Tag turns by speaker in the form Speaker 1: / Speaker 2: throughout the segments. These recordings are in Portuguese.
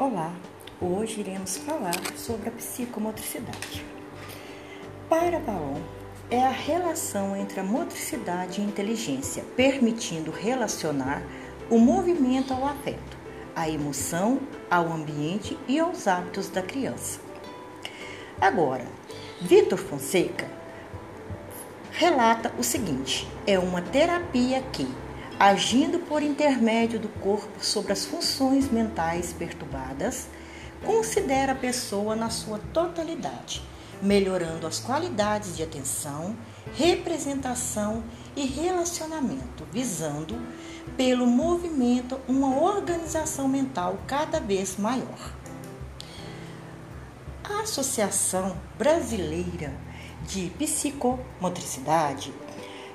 Speaker 1: Olá, hoje iremos falar sobre a psicomotricidade. Para Valon, é a relação entre a motricidade e a inteligência, permitindo relacionar o movimento ao afeto, a emoção ao ambiente e aos hábitos da criança. Agora, Vitor Fonseca relata o seguinte: é uma terapia que agindo por intermédio do corpo sobre as funções mentais perturbadas, considera a pessoa na sua totalidade, melhorando as qualidades de atenção, representação e relacionamento, visando, pelo movimento, uma organização mental cada vez maior. A Associação Brasileira de Psicomotricidade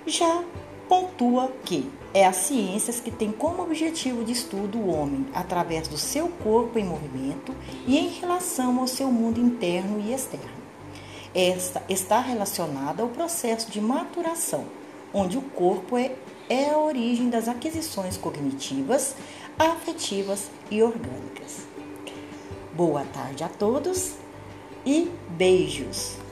Speaker 1: já pontua que é a ciências que tem como objetivo de estudo o homem através do seu corpo em movimento e em relação ao seu mundo interno e externo. Esta está relacionada ao processo de maturação, onde o corpo é, é a origem das aquisições cognitivas, afetivas e orgânicas. Boa tarde a todos e beijos!